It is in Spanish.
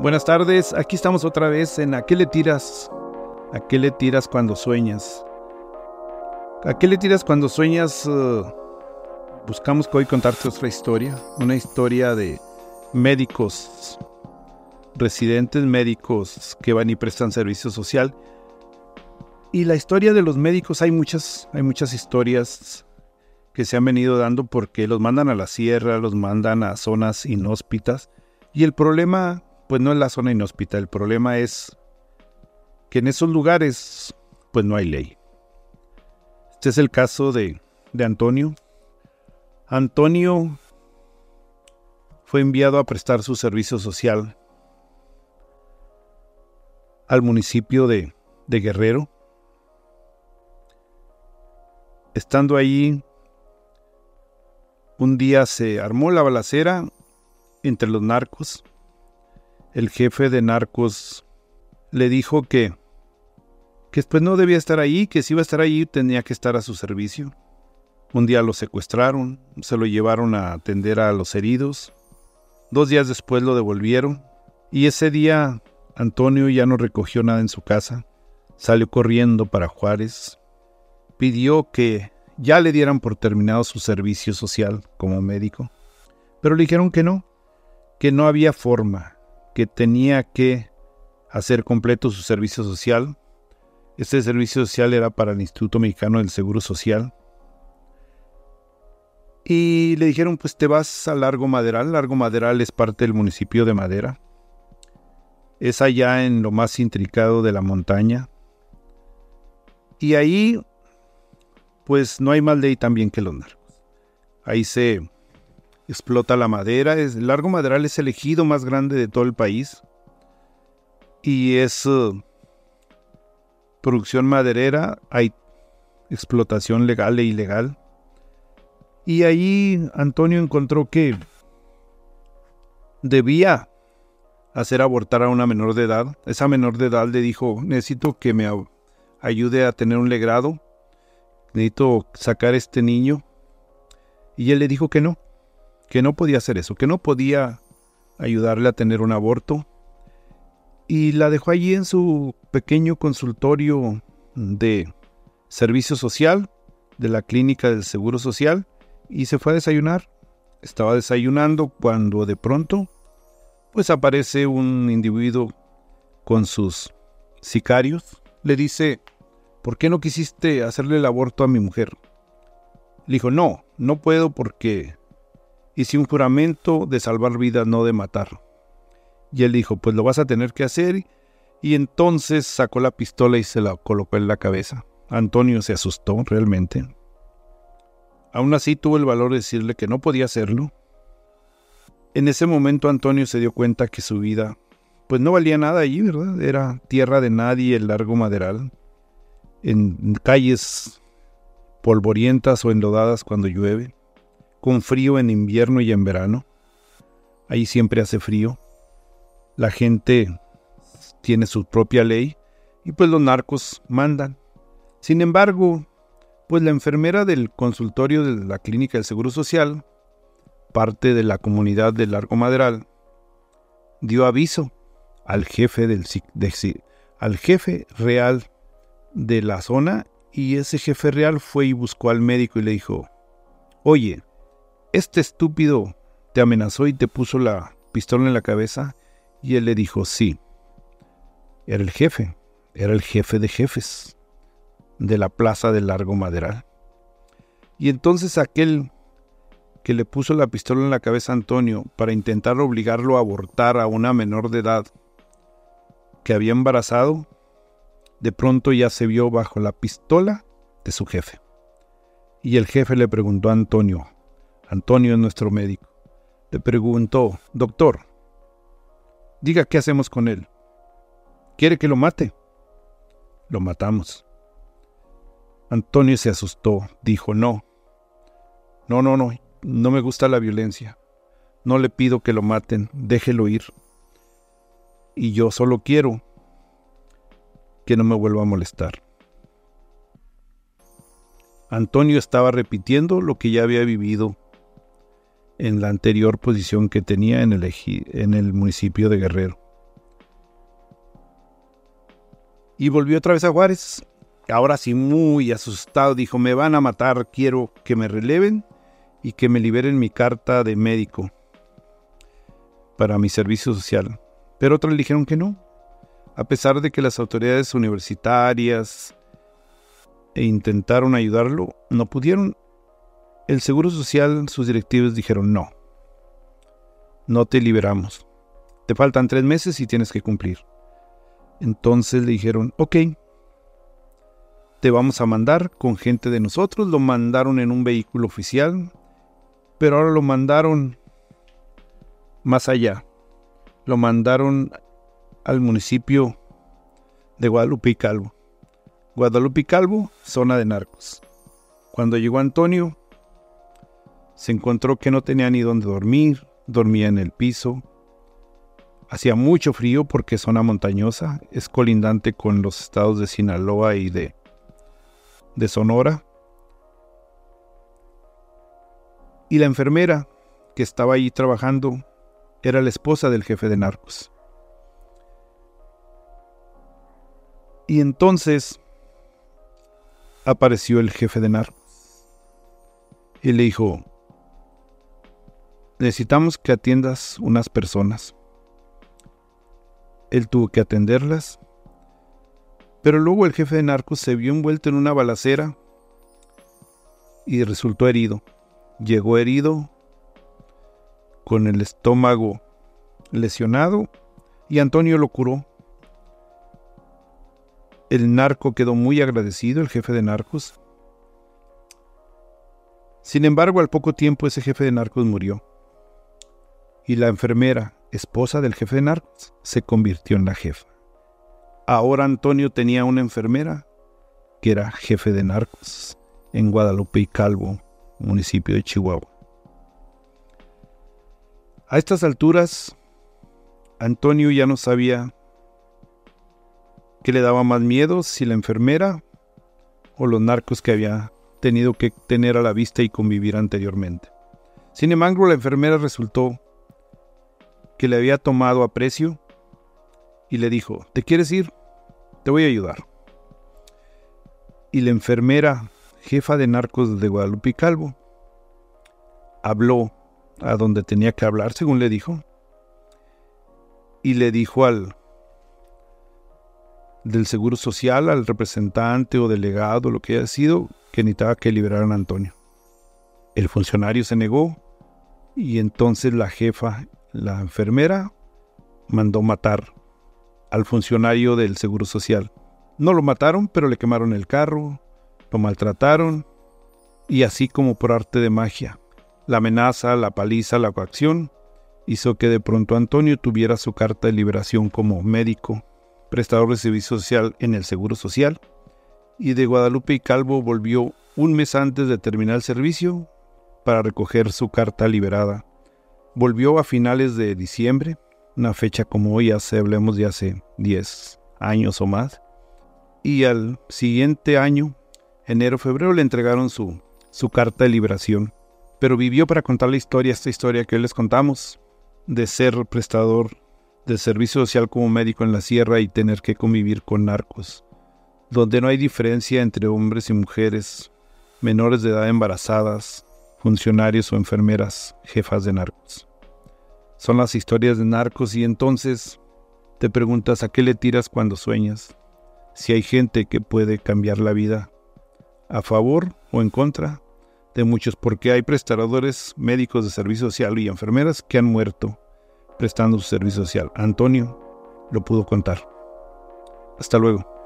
Buenas tardes, aquí estamos otra vez en ¿A qué le tiras? ¿A qué le tiras cuando sueñas? ¿A qué le tiras cuando sueñas? Uh, buscamos hoy contarte otra historia, una historia de médicos, residentes médicos que van y prestan servicio social. Y la historia de los médicos, hay muchas, hay muchas historias que se han venido dando porque los mandan a la sierra, los mandan a zonas inhóspitas. Y el problema pues no es la zona inhóspita. El problema es que en esos lugares, pues no hay ley. Este es el caso de, de Antonio. Antonio fue enviado a prestar su servicio social al municipio de, de Guerrero. Estando allí, un día se armó la balacera entre los narcos el jefe de narcos le dijo que, que después no debía estar ahí, que si iba a estar ahí tenía que estar a su servicio. Un día lo secuestraron, se lo llevaron a atender a los heridos. Dos días después lo devolvieron y ese día Antonio ya no recogió nada en su casa. Salió corriendo para Juárez. Pidió que ya le dieran por terminado su servicio social como médico. Pero le dijeron que no, que no había forma, que tenía que hacer completo su servicio social. Este servicio social era para el Instituto Mexicano del Seguro Social. Y le dijeron, pues te vas a Largo Maderal. Largo Maderal es parte del municipio de Madera. Es allá en lo más intricado de la montaña. Y ahí, pues no hay más ley también que los narcos. Ahí se explota la madera. el largo maderal es el ejido más grande de todo el país. Y es uh, producción maderera, hay explotación legal e ilegal. Y ahí Antonio encontró que debía hacer abortar a una menor de edad. Esa menor de edad le dijo, necesito que me ayude a tener un legrado, necesito sacar este niño. Y él le dijo que no, que no podía hacer eso, que no podía ayudarle a tener un aborto. Y la dejó allí en su pequeño consultorio de servicio social, de la clínica del Seguro Social, y se fue a desayunar. Estaba desayunando cuando de pronto, pues aparece un individuo con sus sicarios. Le dice, ¿por qué no quisiste hacerle el aborto a mi mujer? Le dijo, no, no puedo porque hice un juramento de salvar vidas, no de matar. Y él dijo, pues lo vas a tener que hacer. Y entonces sacó la pistola y se la colocó en la cabeza. Antonio se asustó realmente. Aún así tuvo el valor de decirle que no podía hacerlo. En ese momento Antonio se dio cuenta que su vida pues no valía nada allí, ¿verdad? Era tierra de nadie el largo maderal, en calles polvorientas o enlodadas cuando llueve con frío en invierno y en verano. Ahí siempre hace frío. La gente tiene su propia ley y pues los narcos mandan. Sin embargo, pues la enfermera del consultorio de la clínica del Seguro Social, parte de la comunidad del Largo Maderal, dio aviso al jefe del al jefe real de la zona y ese jefe real fue y buscó al médico y le dijo, oye, este estúpido te amenazó y te puso la pistola en la cabeza. Y él le dijo, sí. Era el jefe, era el jefe de jefes de la plaza del Largo Maderal. Y entonces aquel que le puso la pistola en la cabeza a Antonio para intentar obligarlo a abortar a una menor de edad que había embarazado, de pronto ya se vio bajo la pistola de su jefe. Y el jefe le preguntó a Antonio, Antonio es nuestro médico. Le preguntó, doctor, diga qué hacemos con él. ¿Quiere que lo mate? Lo matamos. Antonio se asustó, dijo, no, no, no, no, no me gusta la violencia. No le pido que lo maten, déjelo ir. Y yo solo quiero que no me vuelva a molestar. Antonio estaba repitiendo lo que ya había vivido en la anterior posición que tenía en el, en el municipio de Guerrero. Y volvió otra vez a Juárez. Ahora sí, muy asustado, dijo, me van a matar, quiero que me releven y que me liberen mi carta de médico para mi servicio social. Pero otros le dijeron que no, a pesar de que las autoridades universitarias e intentaron ayudarlo, no pudieron el Seguro Social, sus directivos dijeron no, no te liberamos. Te faltan tres meses y tienes que cumplir. Entonces le dijeron, ok, te vamos a mandar con gente de nosotros. Lo mandaron en un vehículo oficial, pero ahora lo mandaron más allá. Lo mandaron al municipio de Guadalupe y Calvo. Guadalupe y Calvo, zona de narcos. Cuando llegó Antonio, se encontró que no tenía ni dónde dormir, dormía en el piso. Hacía mucho frío porque es zona montañosa, es colindante con los estados de Sinaloa y de, de Sonora. Y la enfermera que estaba ahí trabajando era la esposa del jefe de narcos. Y entonces apareció el jefe de narcos y le dijo, necesitamos que atiendas unas personas. Él tuvo que atenderlas, pero luego el jefe de narcos se vio envuelto en una balacera y resultó herido. Llegó herido con el estómago lesionado y Antonio lo curó el narco quedó muy agradecido, el jefe de narcos. Sin embargo, al poco tiempo ese jefe de narcos murió. Y la enfermera, esposa del jefe de narcos, se convirtió en la jefa. Ahora Antonio tenía una enfermera que era jefe de narcos en Guadalupe y Calvo, municipio de Chihuahua. A estas alturas, Antonio ya no sabía ¿Qué le daba más miedo? Si la enfermera o los narcos que había tenido que tener a la vista y convivir anteriormente. Sin embargo, la enfermera resultó que le había tomado aprecio y le dijo, ¿te quieres ir? Te voy a ayudar. Y la enfermera, jefa de narcos de Guadalupe Calvo, habló a donde tenía que hablar, según le dijo, y le dijo al, del Seguro Social al representante o delegado, lo que haya sido, que necesitaba que liberaran a Antonio. El funcionario se negó y entonces la jefa, la enfermera, mandó matar al funcionario del Seguro Social. No lo mataron, pero le quemaron el carro, lo maltrataron y así como por arte de magia, la amenaza, la paliza, la coacción hizo que de pronto Antonio tuviera su carta de liberación como médico prestador de servicio social en el Seguro Social, y de Guadalupe y Calvo volvió un mes antes de terminar el servicio para recoger su carta liberada. Volvió a finales de diciembre, una fecha como hoy hace, hablemos de hace 10 años o más, y al siguiente año, enero-febrero, le entregaron su, su carta de liberación. Pero vivió para contar la historia, esta historia que hoy les contamos, de ser prestador de servicio social como médico en la sierra y tener que convivir con narcos, donde no hay diferencia entre hombres y mujeres, menores de edad embarazadas, funcionarios o enfermeras, jefas de narcos. Son las historias de narcos y entonces te preguntas a qué le tiras cuando sueñas, si hay gente que puede cambiar la vida, a favor o en contra de muchos, porque hay prestadores médicos de servicio social y enfermeras que han muerto prestando su servicio social. Antonio lo pudo contar. Hasta luego.